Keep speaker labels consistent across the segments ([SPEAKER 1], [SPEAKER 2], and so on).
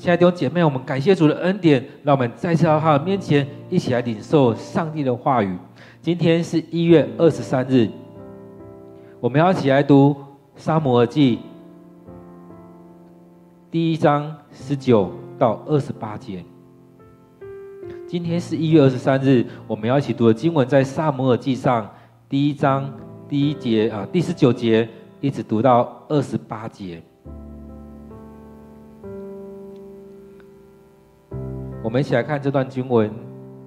[SPEAKER 1] 亲爱的弟兄姐妹，我们感谢主的恩典，让我们再次到他的面前，一起来领受上帝的话语。今天是一月二十三日，我们要一起来读《撒母耳记》第一章十九到二十八节。今天是一月二十三日，我们要一起读的经文在《撒母耳记上》第一章第一节啊，第十九节一直读到二十八节。我们一起来看这段经文，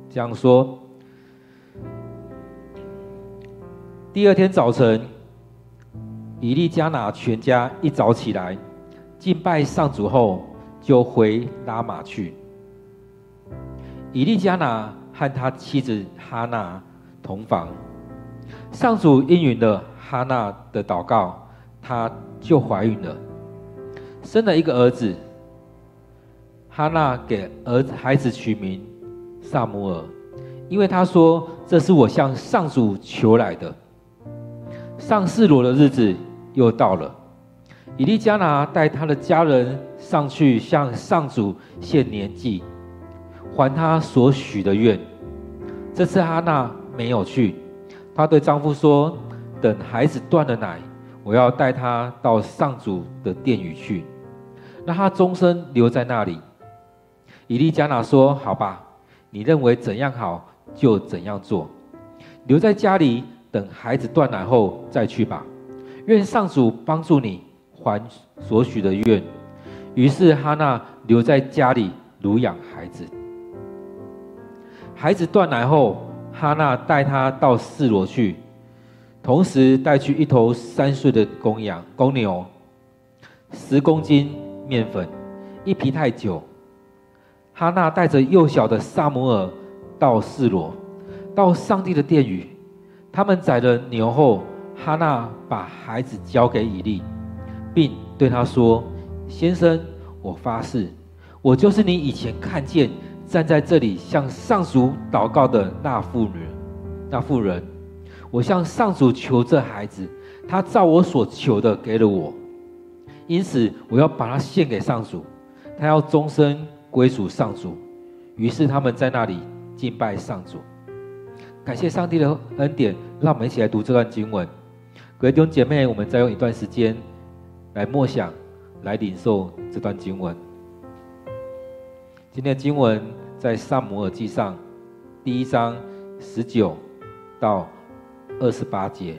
[SPEAKER 1] 这样说：第二天早晨，以利加拿全家一早起来，敬拜上主后，就回拉玛去。以利加拿和他妻子哈娜同房，上主应允了哈娜的祷告，她就怀孕了，生了一个儿子。哈娜给儿子孩子取名撒母耳，因为他说：“这是我向上主求来的。”上示罗的日子又到了，以利加拿带他的家人上去向上主献年祭。还他所许的愿。这次哈娜没有去，她对丈夫说：“等孩子断了奶，我要带他到上主的殿宇去，让他终身留在那里。”以利加拿说：“好吧，你认为怎样好就怎样做，留在家里等孩子断奶后再去吧。愿上主帮助你还所许的愿。”于是哈娜留在家里乳养孩子。孩子断奶后，哈娜带他到示罗去，同时带去一头三岁的公羊、公牛，十公斤面粉，一皮太酒。哈娜带着幼小的撒母耳到示罗，到上帝的殿宇。他们宰了牛后，哈娜把孩子交给以利，并对他说：“先生，我发誓，我就是你以前看见。”站在这里向上主祷告的那妇女，那妇人，我向上主求这孩子，他照我所求的给了我，因此我要把他献给上主，他要终身归属上主。于是他们在那里敬拜上主，感谢上帝的恩典，让我们一起来读这段经文。各位弟兄姐妹，我们再用一段时间来默想，来领受这段经文。今天的经文。在撒母耳记上第一章十九到二十八节。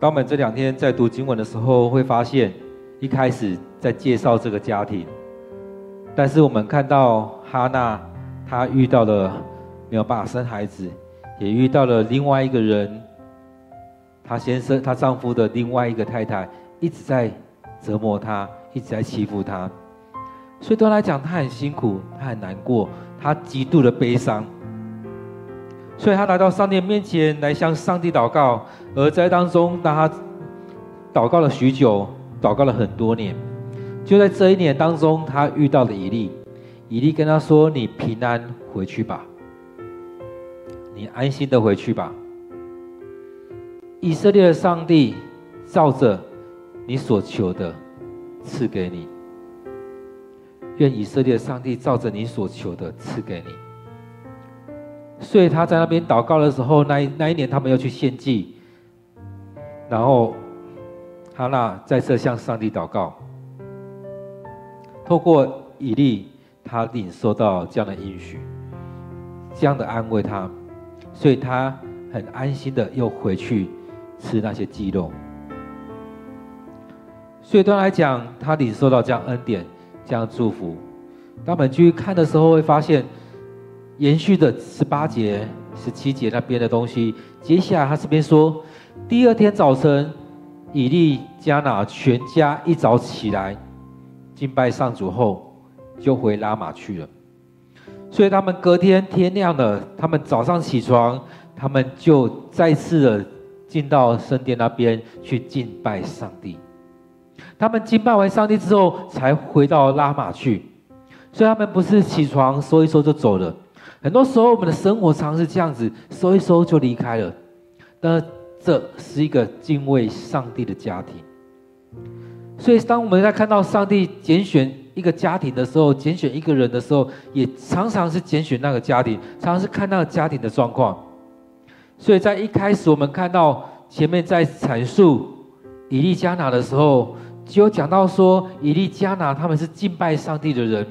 [SPEAKER 1] 当我们这两天在读经文的时候，会发现一开始在介绍这个家庭，但是我们看到哈娜，她遇到了没有办法生孩子，也遇到了另外一个人，她先生、她丈夫的另外一个太太一直在折磨她，一直在欺负她，所以对她来讲，她很辛苦，她很难过，她极度的悲伤。所以他来到上帝面前来向上帝祷告，而在当中，当他祷告了许久，祷告了很多年，就在这一年当中，他遇到了以利。以利跟他说：“你平安回去吧，你安心的回去吧。以色列的上帝照着你所求的赐给你。愿以色列的上帝照着你所求的赐给你。”所以他在那边祷告的时候，那一那一年他们要去献祭，然后哈娜再次向上帝祷告，透过以利，他领受到这样的应许，这样的安慰他，所以他很安心的又回去吃那些鸡肉。所以对他来讲，他领受到这样恩典，这样祝福。当我们去看的时候，会发现。延续的十八节、十七节那边的东西，接下来他这边说，第二天早晨，以利加拿全家一早起来敬拜上主后，就回拉玛去了。所以他们隔天天亮了，他们早上起床，他们就再次的进到圣殿那边去敬拜上帝。他们敬拜完上帝之后，才回到拉玛去。所以他们不是起床收一收就走了。很多时候，我们的生活常是这样子，收一收就离开了。但这是一个敬畏上帝的家庭。所以，当我们在看到上帝拣选一个家庭的时候，拣选一个人的时候，也常常是拣选那个家庭，常常是看那个家庭的状况。所以在一开始，我们看到前面在阐述以利加拿的时候，就有讲到说，以利加拿他们是敬拜上帝的人。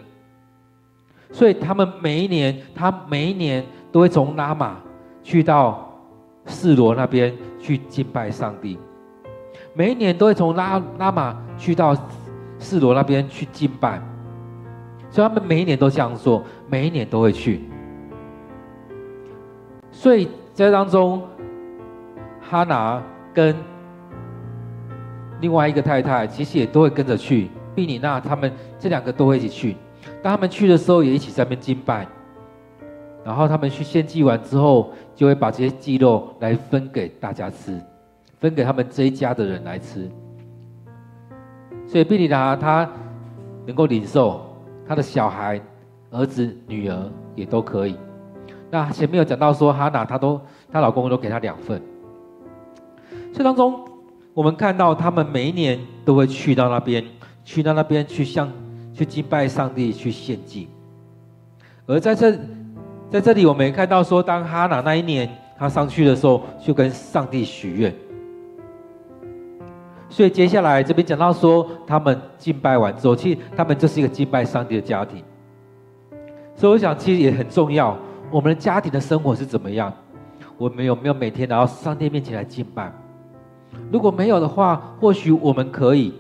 [SPEAKER 1] 所以他们每一年，他每一年都会从拉玛去到示罗那边去敬拜上帝。每一年都会从拉拉玛去到示罗那边去敬拜。所以他们每一年都这样做，每一年都会去。所以在当中，哈拿跟另外一个太太其实也都会跟着去，毕尼娜他们这两个都会一起去。当他们去的时候，也一起在那边敬拜。然后他们去献祭完之后，就会把这些鸡肉来分给大家吃，分给他们这一家的人来吃。所以毕尼达他能够领受，他的小孩、儿子、女儿也都可以。那前面有讲到说，哈娜她都她老公都给她两份。这当中，我们看到他们每一年都会去到那边，去到那边去向。去敬拜上帝，去献祭。而在这，在这里，我们也看到说，当哈拿那一年他上去的时候，就跟上帝许愿。所以接下来这边讲到说，他们敬拜完之后，其实他们就是一个敬拜上帝的家庭。所以我想，其实也很重要，我们的家庭的生活是怎么样？我们有没有每天来到上帝面前来敬拜？如果没有的话，或许我们可以，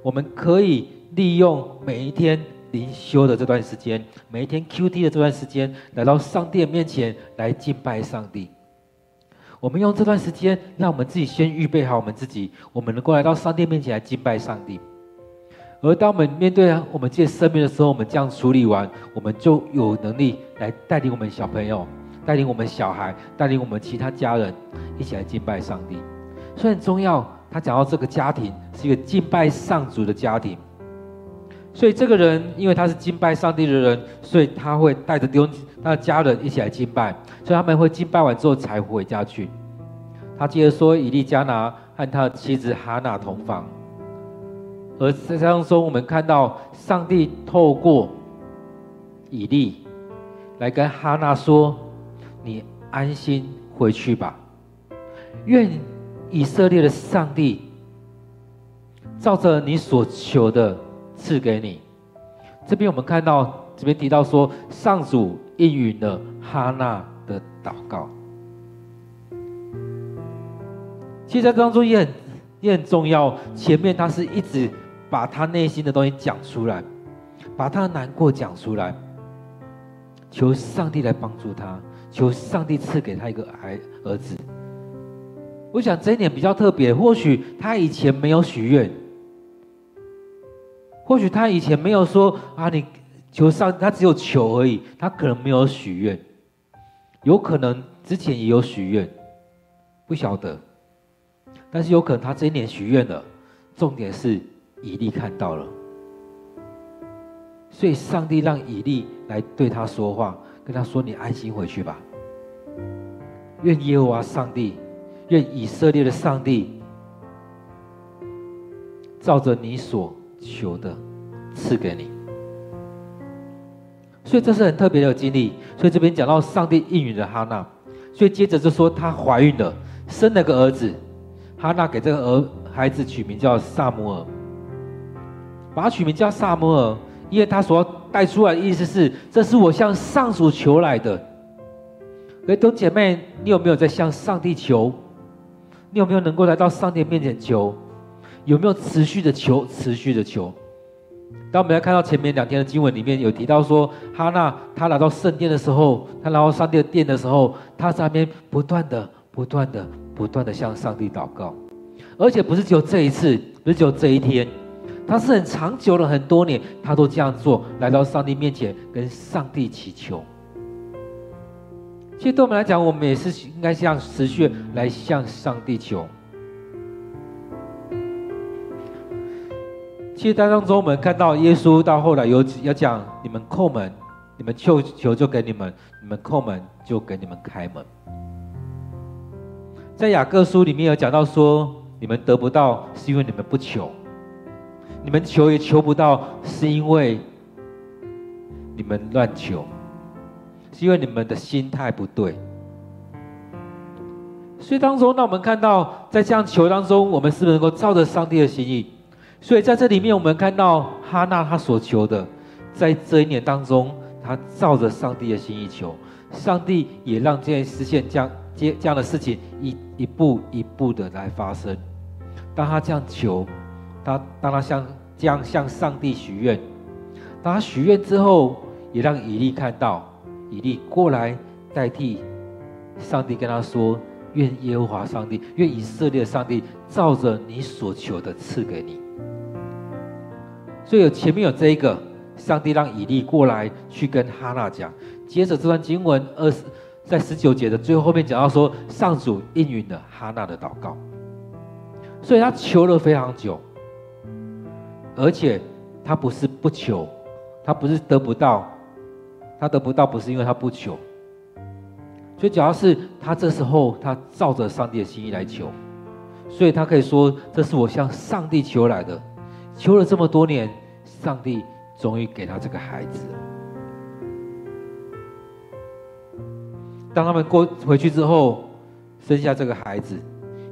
[SPEAKER 1] 我们可以。利用每一天灵修的这段时间，每一天 QT 的这段时间，来到上帝的面前来敬拜上帝。我们用这段时间，让我们自己先预备好我们自己，我们能够来到上帝面前来敬拜上帝。而当我们面对我们自己生命的时候，我们这样处理完，我们就有能力来带领我们小朋友，带领我们小孩，带领我们其他家人一起来敬拜上帝。所以很重要，他讲到这个家庭是一个敬拜上主的家庭。所以这个人，因为他是敬拜上帝的人，所以他会带着丢他的家人一起来敬拜。所以他们会敬拜完之后才回家去。他接着说，以利加拿和他的妻子哈娜同房。而在当中，我们看到上帝透过以利来跟哈娜说：“你安心回去吧，愿以色列的上帝照着你所求的。”赐给你。这边我们看到，这边提到说，上主应允了哈娜的祷告。其实在当中也很也很重要。前面他是一直把他内心的东西讲出来，把他的难过讲出来，求上帝来帮助他，求上帝赐给他一个孩儿子。我想这一点比较特别，或许他以前没有许愿，或许他以前没有说啊，你求上，他只有求而已，他可能没有许愿，有可能之前也有许愿，不晓得，但是有可能他这一年许愿了，重点是以利看到了，所以上帝让以利来对他说话，跟他说：“你安心回去吧，愿耶和华上帝。”愿以色列的上帝照着你所求的赐给你，所以这是很特别的经历。所以这边讲到上帝应允了哈娜，所以接着就说她怀孕了，生了个儿子。哈娜给这个儿孩子取名叫撒母耳，把他取名叫撒母耳，因为他所要带出来的意思是，这是我向上主求来的。各位弟兄姐妹，你有没有在向上帝求？你有没有能够来到上帝面前求？有没有持续的求？持续的求？当我们来看到前面两天的经文里面有提到说，哈娜她来到圣殿的时候，她来到上帝的殿的时候，她在那边不断的、不断的、不断的向上帝祷告，而且不是只有这一次，不是只有这一天，她是很长久了很多年，她都这样做，来到上帝面前跟上帝祈求。其实对我们来讲，我们也是应该向持续来向上帝求。其实当中，我们看到耶稣到后来有要讲：你们叩门，你们求求就给你们；你们叩门就给你们开门。在雅各书里面有讲到说：你们得不到是因为你们不求；你们求也求不到是因为你们乱求。是因为你们的心态不对，所以当中，那我们看到在这样求当中，我们是不是能够照着上帝的心意？所以在这里面，我们看到哈娜她所求的，在这一年当中，她照着上帝的心意求，上帝也让这件实现这样这这样的事情一一步一步的来发生。当他这样求，他当他向这样向上帝许愿，当他许愿之后，也让以利看到。以利过来代替上帝跟他说：“愿耶和华上帝，愿以色列上帝照着你所求的赐给你。”所以有前面有这一个，上帝让以利过来去跟哈娜讲。接着这段经文二十在十九节的最后面讲到说，上主应允了哈娜的祷告，所以他求了非常久，而且他不是不求，他不是得不到。他得不到，不是因为他不求，所以主要是他这时候他照着上帝的心意来求，所以他可以说，这是我向上帝求来的，求了这么多年，上帝终于给他这个孩子。当他们过回去之后，生下这个孩子，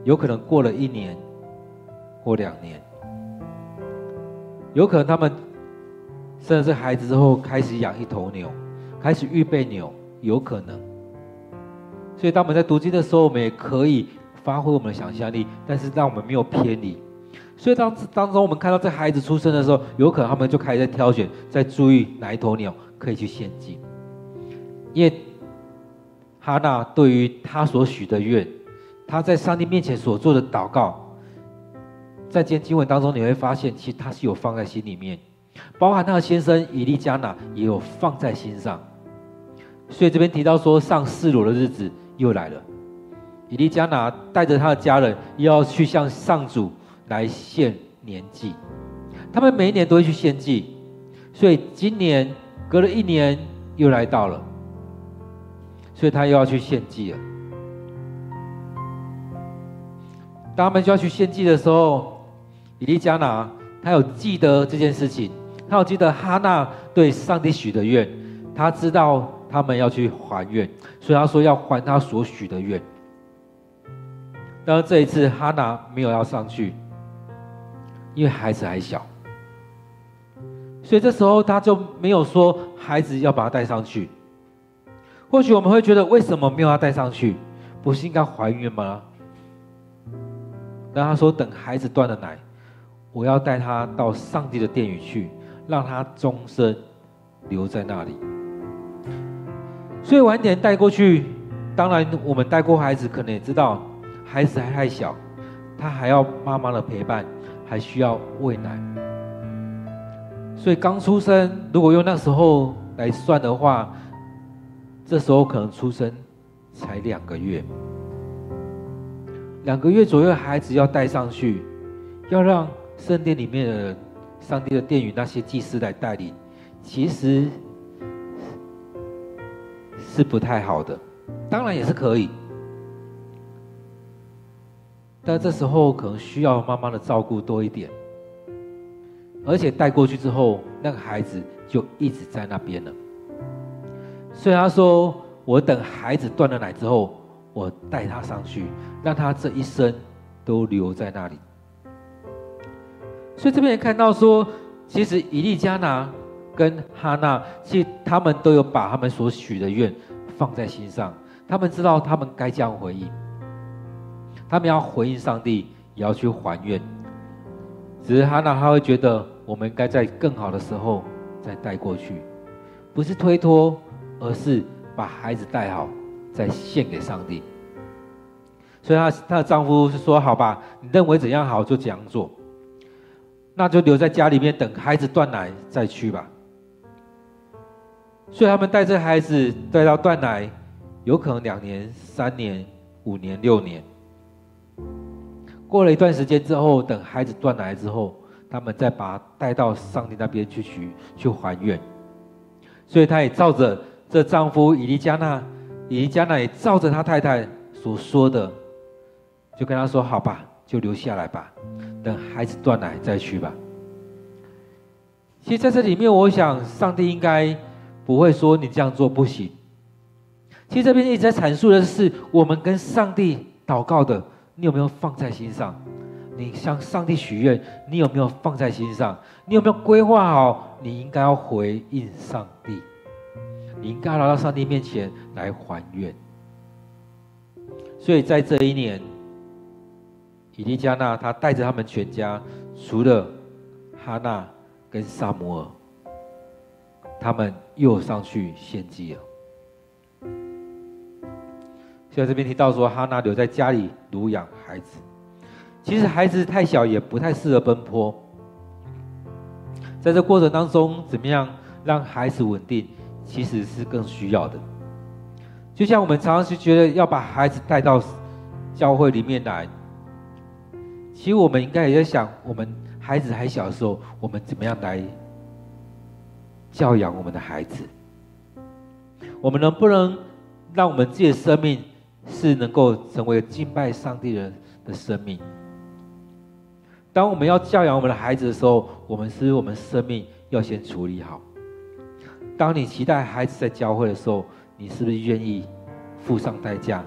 [SPEAKER 1] 有可能过了一年或两年，有可能他们生了这孩子之后，开始养一头牛。开始预备牛，有可能。所以当我们在读经的时候，我们也可以发挥我们的想象力，但是让我们没有偏离。所以当当中我们看到这孩子出生的时候，有可能他们就开始在挑选，在注意哪一头牛可以去献祭。因为哈娜对于他所许的愿，他在上帝面前所做的祷告，在今天经文当中你会发现，其实他是有放在心里面，包含他的先生以利加拿也有放在心上。所以这边提到说，上示罗的日子又来了。以利加拿带着他的家人，又要去向上主来献年祭。他们每一年都会去献祭，所以今年隔了一年又来到了，所以他又要去献祭了。当他们就要去献祭的时候，以利加拿他有记得这件事情，他有记得哈娜对上帝许的愿，他知道。他们要去还愿，所以他说要还他所许的愿。但是这一次哈娜没有要上去，因为孩子还小，所以这时候他就没有说孩子要把他带上去。或许我们会觉得，为什么没有要带上去？不是应该怀孕吗？然后他说：“等孩子断了奶，我要带他到上帝的殿宇去，让他终身留在那里。”所以晚点带过去，当然我们带过孩子，可能也知道孩子还太小，他还要妈妈的陪伴，还需要喂奶。所以刚出生，如果用那时候来算的话，这时候可能出生才两个月。两个月左右孩子要带上去，要让圣殿里面的、上帝的殿宇那些祭司来带领，其实是不太好的。当然也是可以，但这时候可能需要妈妈的照顾多一点。而且带过去之后，那个孩子就一直在那边了。所以他说：“我等孩子断了奶之后。”我带他上去，让他这一生都留在那里。所以这边也看到说，其实以利加拿跟哈娜，其实他们都有把他们所许的愿放在心上。他们知道他们该这样回应，他们要回应上帝，也要去还愿。只是哈娜他会觉得，我们该在更好的时候再带过去，不是推脱，而是把孩子带好。再献给上帝，所以她她的丈夫是说：“好吧，你认为怎样好就怎样做，那就留在家里面等孩子断奶再去吧。”所以他们带着孩子带到断奶，有可能两年、三年、五年、六年。过了一段时间之后，等孩子断奶之后，他们再把他带到上帝那边去去去还愿。所以他也照着这丈夫以利加拿。以利加拿也照着他太太所说的，就跟他说：“好吧，就留下来吧，等孩子断奶再去吧。”其实在这里面，我想上帝应该不会说你这样做不行。其实这边一直在阐述的是，我们跟上帝祷告的，你有没有放在心上？你向上帝许愿，你有没有放在心上？你有没有规划好？你应该要回应上帝。你应该来到上帝面前来还愿。所以在这一年，以利加拿他带着他们全家，除了哈娜跟撒母耳，他们又上去献祭了。现在这边提到说，哈娜留在家里乳养孩子，其实孩子太小，也不太适合奔波。在这过程当中，怎么样让孩子稳定？其实是更需要的，就像我们常常是觉得要把孩子带到教会里面来，其实我们应该也在想，我们孩子还小的时候，我们怎么样来教养我们的孩子？我们能不能让我们自己的生命是能够成为敬拜上帝人的生命？当我们要教养我们的孩子的时候，我们是我们生命要先处理好。当你期待孩子在教会的时候，你是不是愿意付上代价，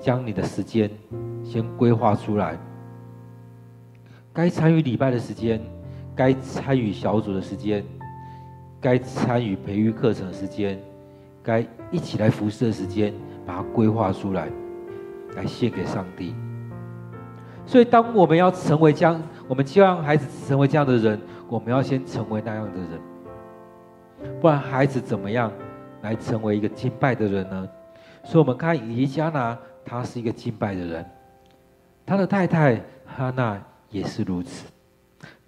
[SPEAKER 1] 将你的时间先规划出来？该参与礼拜的时间，该参与小组的时间，该参与培育课程的时间，该一起来服侍的时间，把它规划出来，来献给上帝。所以，当我们要成为这样，我们希望孩子成为这样的人，我们要先成为那样的人。不然，孩子怎么样来成为一个敬拜的人呢？所以，我们看以利加拿，他是一个敬拜的人，他的太太哈娜也是如此，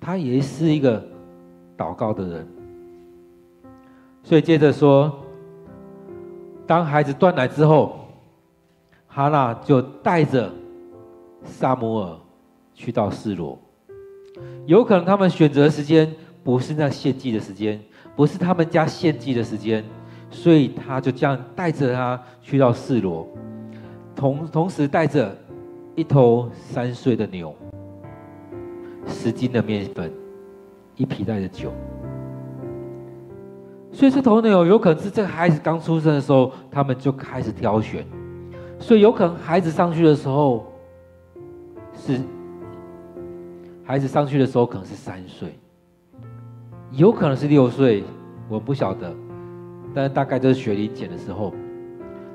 [SPEAKER 1] 他也是一个祷告的人。所以，接着说，当孩子断奶之后，哈娜就带着撒母耳去到示罗。有可能他们选择的时间不是那献祭的时间。不是他们家献祭的时间，所以他就这样带着他去到示罗，同同时带着一头三岁的牛，十斤的面粉，一皮袋的酒。所以这头牛有可能是这个孩子刚出生的时候，他们就开始挑选，所以有可能孩子上去的时候是孩子上去的时候可能是三岁。有可能是六岁，我们不晓得，但是大概就是学龄前的时候，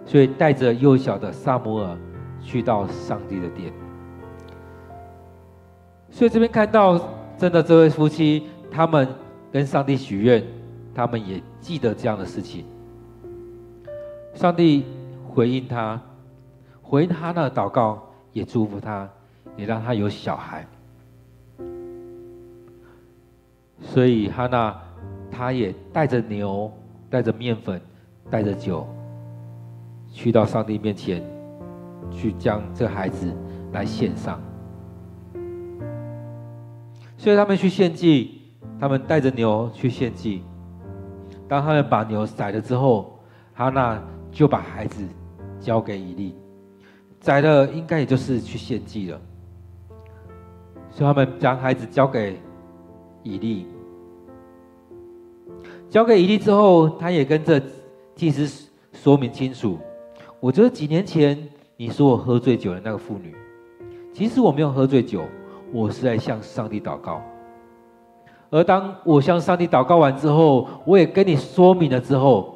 [SPEAKER 1] 所以带着幼小的撒母耳去到上帝的殿。所以这边看到，真的这位夫妻，他们跟上帝许愿，他们也记得这样的事情。上帝回应他，回应他那祷告，也祝福他，也让他有小孩。所以哈娜，他也带着牛，带着面粉，带着酒，去到上帝面前，去将这孩子来献上。所以他们去献祭，他们带着牛去献祭。当他们把牛宰了之后，哈娜。就把孩子交给以利，宰了应该也就是去献祭了。所以他们将孩子交给以利，交给以利之后，他也跟这祭司说明清楚：我觉得几年前你说我喝醉酒的那个妇女，其实我没有喝醉酒，我是在向上帝祷告。而当我向上帝祷告完之后，我也跟你说明了之后。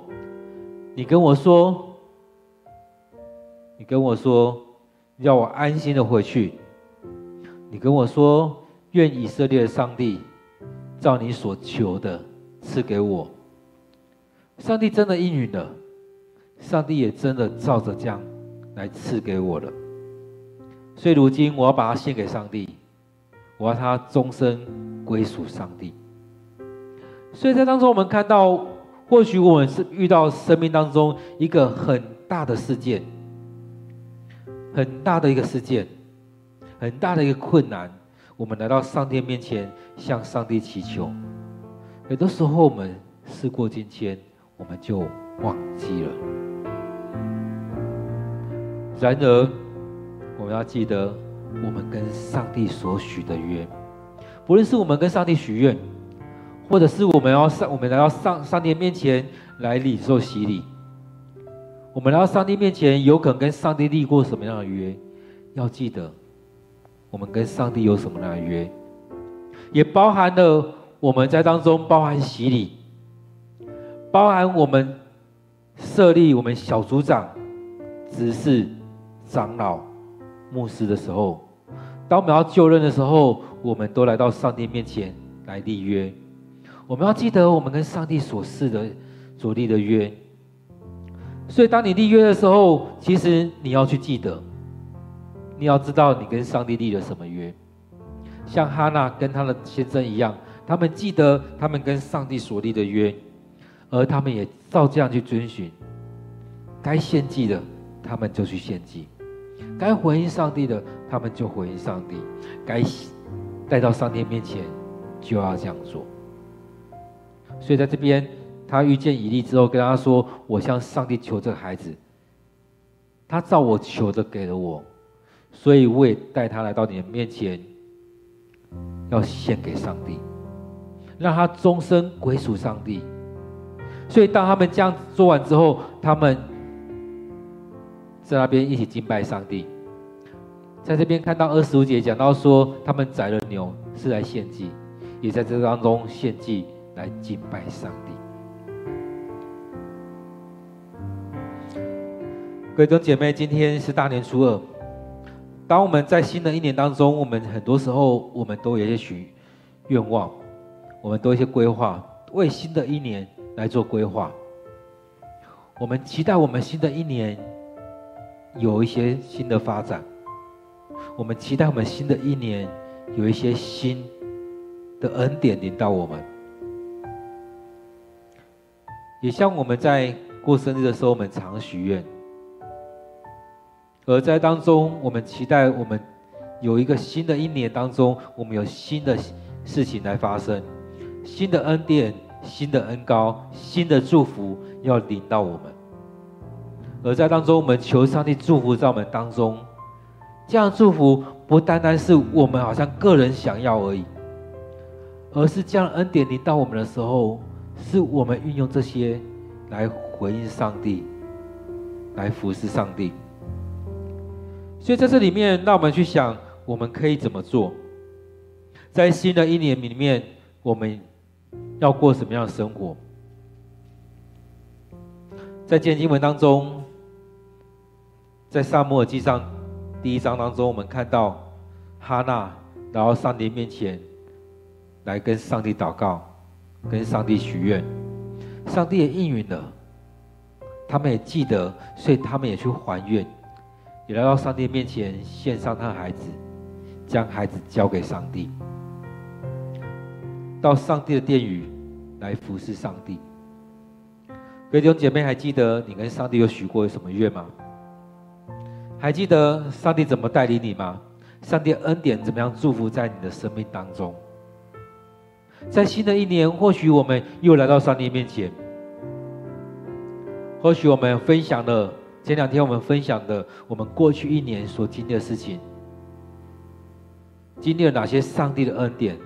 [SPEAKER 1] 你跟我说，你跟我说，要我安心的回去。你跟我说，愿以色列的上帝照你所求的赐给我。上帝真的应允了，上帝也真的照着这样来赐给我了。所以如今我要把它献给上帝，我要他终身归属上帝。所以在当中，我们看到。或许我们是遇到生命当中一个很大的事件，很大的一个事件，很大的一个困难，我们来到上帝面前向上帝祈求。有的时候我们事过境迁，我们就忘记了。然而，我们要记得我们跟上帝所许的约，不论是我们跟上帝许愿。或者是我们要上，我们来到上上帝面前来领受洗礼。我们来到上帝面前，有可能跟上帝立过什么样的约？要记得，我们跟上帝有什么样的约，也包含了我们在当中包含洗礼，包含我们设立我们小组长、执事、长老、牧师的时候，当我们要就任的时候，我们都来到上帝面前来立约。我们要记得我们跟上帝所示的、所立的约。所以，当你立约的时候，其实你要去记得，你要知道你跟上帝立了什么约。像哈娜跟他的先生一样，他们记得他们跟上帝所立的约，而他们也照这样去遵循。该献祭的，他们就去献祭；该回应上帝的，他们就回应上帝；该带到上帝面前，就要这样做。所以在这边，他遇见以利之后，跟他说：“我向上帝求这个孩子，他照我求的给了我，所以我也带他来到你的面前，要献给上帝，让他终身归属上帝。”所以当他们这样做完之后，他们在那边一起敬拜上帝。在这边看到二十五节讲到说，他们宰了牛是来献祭，也在这当中献祭。来敬拜上帝，各位弟兄姐妹，今天是大年初二。当我们在新的一年当中，我们很多时候我们都有一些许愿望，我们都有一些规划，为新的一年来做规划。我们期待我们新的一年有一些新的发展，我们期待我们新的一年有一些新的恩典临到我们。也像我们在过生日的时候，我们常许愿；而在当中，我们期待我们有一个新的一年当中，我们有新的事情来发生，新的恩典、新的恩膏、新的祝福要领到我们。而在当中，我们求上帝祝福在我们当中，这样祝福不单单是我们好像个人想要而已，而是这样恩典临到我们的时候。是我们运用这些来回应上帝，来服侍上帝。所以在这里面，让我们去想，我们可以怎么做？在新的一年里面，我们要过什么样的生活？在今天经文当中，在撒母耳记上第一章当中，我们看到哈娜来到上帝面前，来跟上帝祷告，跟上帝许愿。上帝也应允了，他们也记得，所以他们也去还愿，也来到上帝面前献上他的孩子，将孩子交给上帝，到上帝的殿宇来服侍上帝。各位弟兄姐妹，还记得你跟上帝有许过什么愿吗？还记得上帝怎么带领你吗？上帝恩典怎么样祝福在你的生命当中？在新的一年，或许我们又来到上帝面前，或许我们分享了前两天我们分享的我们过去一年所经历的事情，经历了哪些上帝的恩典，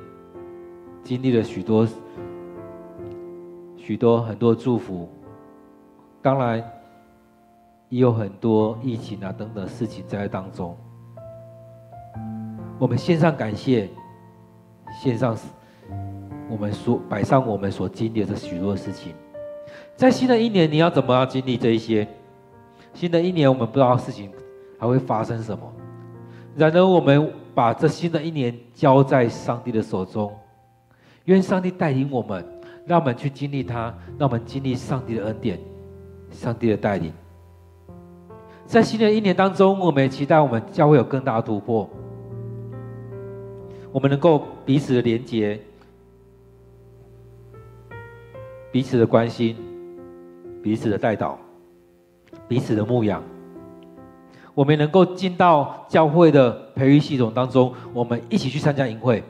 [SPEAKER 1] 经历了许多许多很多祝福。当然，也有很多疫情啊等等事情在当中。我们献上感谢，献上我们所摆上我们所经历的许多事情。在新的一年，你要怎么样经历这一些？新的一年，我们不知道事情还会发生什么。然而，我们把这新的一年交在上帝的手中，愿上帝带领我们，让我们去经历它，让我们经历上帝的恩典。上帝的带领，在新的一年当中，我们也期待我们教会有更大的突破。我们能够彼此的连结，彼此的关心，彼此的带导，彼此的牧养。我们能够进到教会的培育系统当中，我们一起去参加营会，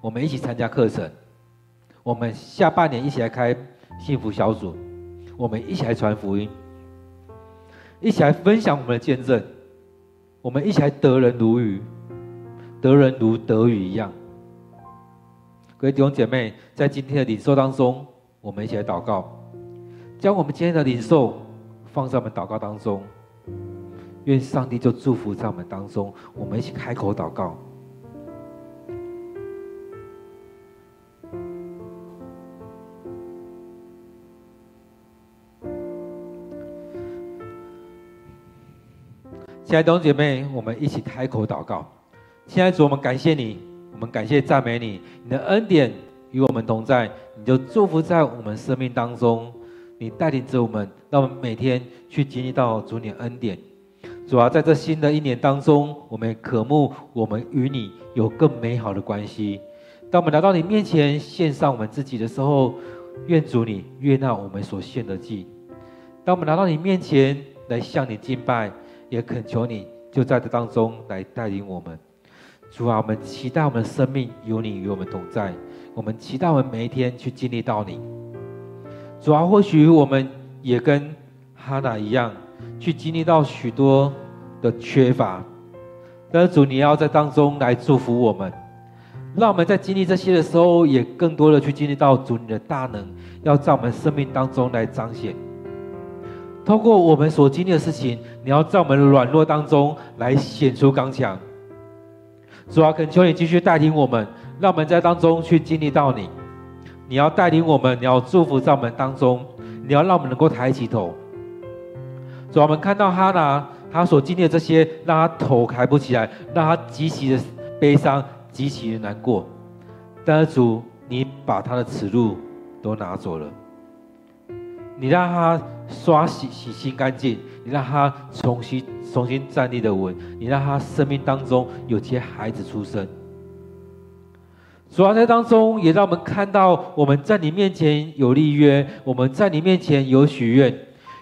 [SPEAKER 1] 我们一起参加课程，我们下半年一起来开幸福小组。我们一起来传福音，一起来分享我们的见证，我们一起来得人如鱼，得人如得鱼一样。各位弟兄姐妹，在今天的领受当中，我们一起来祷告，将我们今天的领受放在我们祷告当中，愿上帝就祝福在我们当中。我们一起开口祷告。亲爱的弟兄姐妹，我们一起开口祷告。亲爱的主，我们感谢你，我们感谢赞美你，你的恩典与我们同在，你就祝福在我们生命当中，你带领着我们，让我们每天去经历到主你的恩典。主啊，在这新的一年当中，我们渴慕我们与你有更美好的关系。当我们来到你面前献上我们自己的时候，愿主你悦纳我们所献的祭。当我们来到你面前来向你敬拜。也恳求你，就在这当中来带领我们。主啊，我们期待我们的生命有你与我们同在。我们期待我们每一天去经历到你。主啊，或许我们也跟哈娜一样，去经历到许多的缺乏。但是主，你要在当中来祝福我们，让我们在经历这些的时候，也更多的去经历到主你的大能，要在我们生命当中来彰显。透过我们所经历的事情，你要在我们的软弱当中来显出刚强。主啊，恳求你继续带领我们，让我们在当中去经历到你。你要带领我们，你要祝福在我们当中，你要让我们能够抬起头。主啊，我们看到哈拿他所经历的这些，让他头抬不起来，让他极其的悲伤，极其的难过。但是主，你把他的耻辱都拿走了。你让他刷洗洗心干净，你让他重新重新站立的稳，你让他生命当中有些孩子出生。主要在当中也让我们看到我们在你面前有立约，我们在你面前有许愿，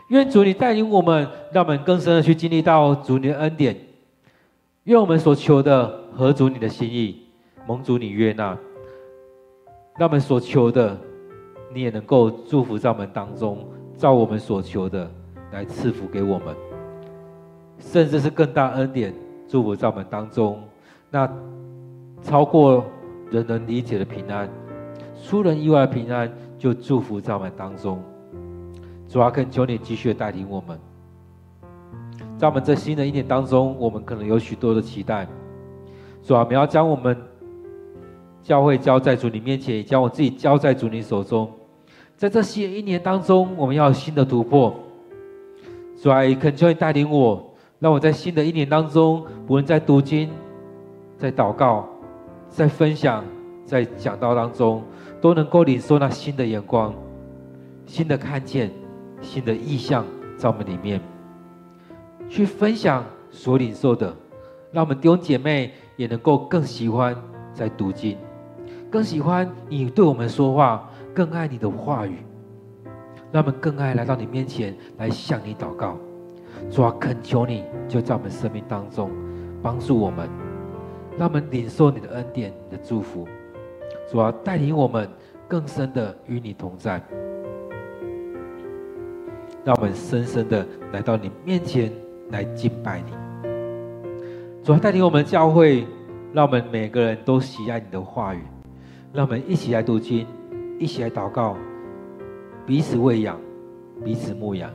[SPEAKER 1] 愿主你带领我们，让我们更深的去经历到主你的恩典。愿我们所求的合主你的心意，蒙主你悦纳，让我们所求的。你也能够祝福在我们当中，照我们所求的来赐福给我们，甚至是更大恩典祝福在我们当中，那超过人能理解的平安，出人意外的平安，就祝福在我们当中。主啊，恳求你继续带领我们，在我们这新的一年当中，我们可能有许多的期待。主啊，你要将我们教会交在主你面前，也将我自己交在主你手中。在这新的一年当中，我们要有新的突破。主啊，恳求你带领我，让我在新的一年当中，不论在读经、在祷告、在分享、在讲道当中，都能够领受那新的眼光、新的看见、新的意象在我们里面，去分享所领受的，让我们弟兄姐妹也能够更喜欢在读经，更喜欢你对我们说话，更爱你的话语，让我们更爱来到你面前来向你祷告。主啊，恳求你就在我们生命当中帮助我们。让我们领受你的恩典、你的祝福，主啊，带领我们更深的与你同在。让我们深深的来到你面前来敬拜你。主啊，带领我们教会，让我们每个人都喜爱你的话语。让我们一起来读经，一起来祷告，彼此喂养，彼此牧养。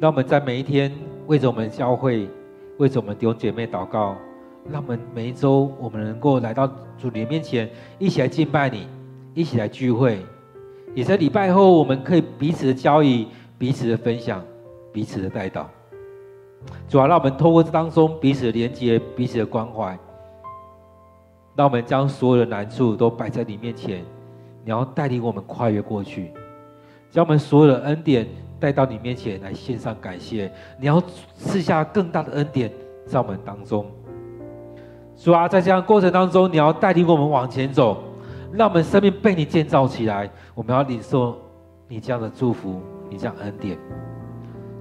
[SPEAKER 1] 让我们在每一天为着我们教会。为着我们弟兄姐妹祷告，让我们每一周我们能够来到主你面前，一起来敬拜你，一起来聚会。也在礼拜后，我们可以彼此的交谊、彼此的分享、彼此的代祷。主啊，让我们透过这当中彼此的连接、彼此的关怀，让我们将所有的难处都摆在你面前，你要带领我们跨越过去，将我们所有的恩典。带到你面前来献上感谢，你要赐下更大的恩典在我们当中。主啊，在这样过程当中，你要带领我们往前走，让我们生命被你建造起来。我们要领受你这样的祝福，你这样恩典。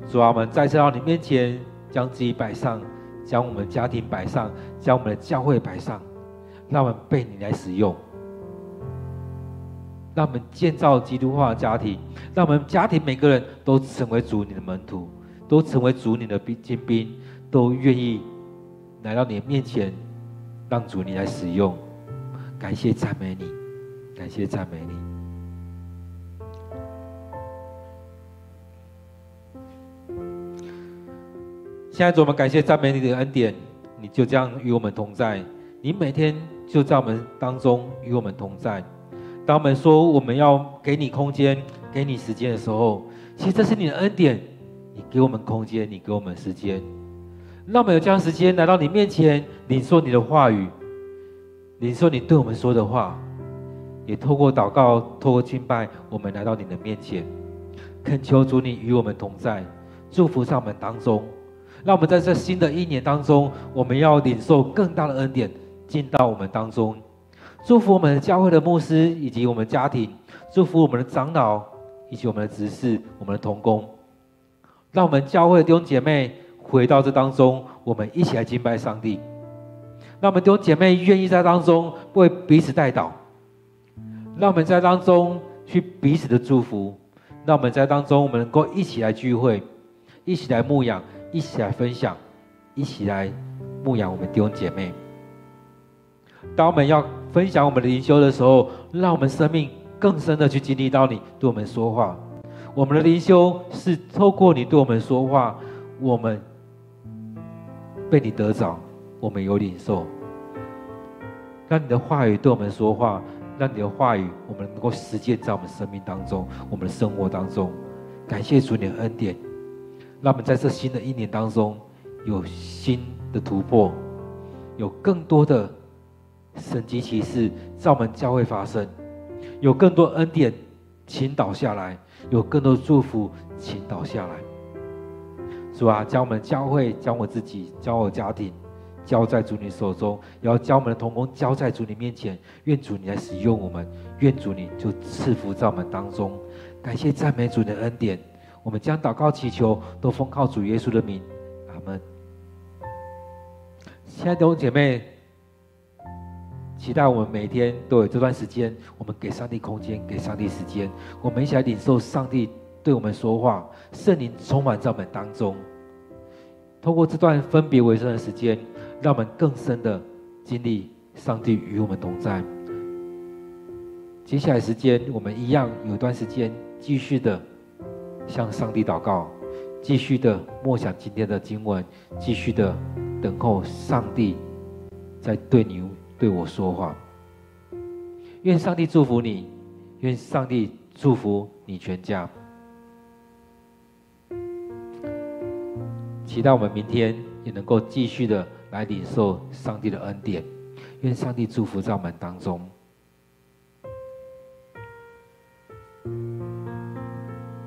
[SPEAKER 1] 主啊，我们再次到你面前，将自己摆上，将我们家庭摆上，将我们的教会摆上，让我们被你来使用。让我们建造基督化的家庭，让我们家庭每个人都成为主你的门徒，都成为主你的兵精兵，都愿意来到你的面前，让主你来使用。感谢赞美你，感谢赞美你。现在主，我们感谢赞美你的恩典，你就这样与我们同在，你每天就在我们当中与我们同在。当我们说我们要给你空间、给你时间的时候，其实这是你的恩典。你给我们空间，你给我们时间，让我们有这样时间来到你面前，领受你的话语，领受你对我们说的话，也透过祷告、透过敬拜，我们来到你的面前，恳求主你与我们同在，祝福在我们当中，让我们在这新的一年当中，我们要领受更大的恩典进到我们当中。祝福我们教会的牧师以及我们家庭，祝福我们的长老以及我们的执事、我们的同工，让我们教会的弟兄姐妹回到这当中，我们一起来敬拜上帝。让我们弟兄姐妹愿意在当中为彼此代祷，让我们在当中去彼此的祝福，让我们在当中我们能够一起来聚会，一起来牧养，一起来分享，一起来牧养我们弟兄姐妹。当我们要分享我们的灵修的时候，让我们生命更深的去经历到你对我们说话。我们的灵修是透过你对我们说话，我们被你得着，我们有领受。让你的话语对我们说话，让你的话语我们能够实践在我们生命当中，我们的生活当中。感谢主你的恩典，让我们在这新的一年当中有新的突破，有更多的。神迹奇事在我们教会发生，有更多恩典倾倒下来，有更多祝福倾倒下来。主啊，将我们教会、将我自己、将我家庭交在主你手中，也要将我们的同工交在主你面前。愿主你来使用我们，愿主你就赐福在我们当中。感谢赞美主的恩典，我们将祷告祈求都奉靠主耶稣的名，阿门。亲爱的姐妹。期待我们每天都有这段时间，我们给上帝空间，给上帝时间，我们一起来领受上帝对我们说话，圣灵充满在我们当中。透过这段分别为圣的时间，让我们更深的经历上帝与我们同在。接下来时间，我们一样有一段时间继续的向上帝祷告，继续的默想今天的经文，继续的等候上帝在对你。对我说话，愿上帝祝福你，愿上帝祝福你全家。期待我们明天也能够继续的来领受上帝的恩典。愿上帝祝福在我们当中。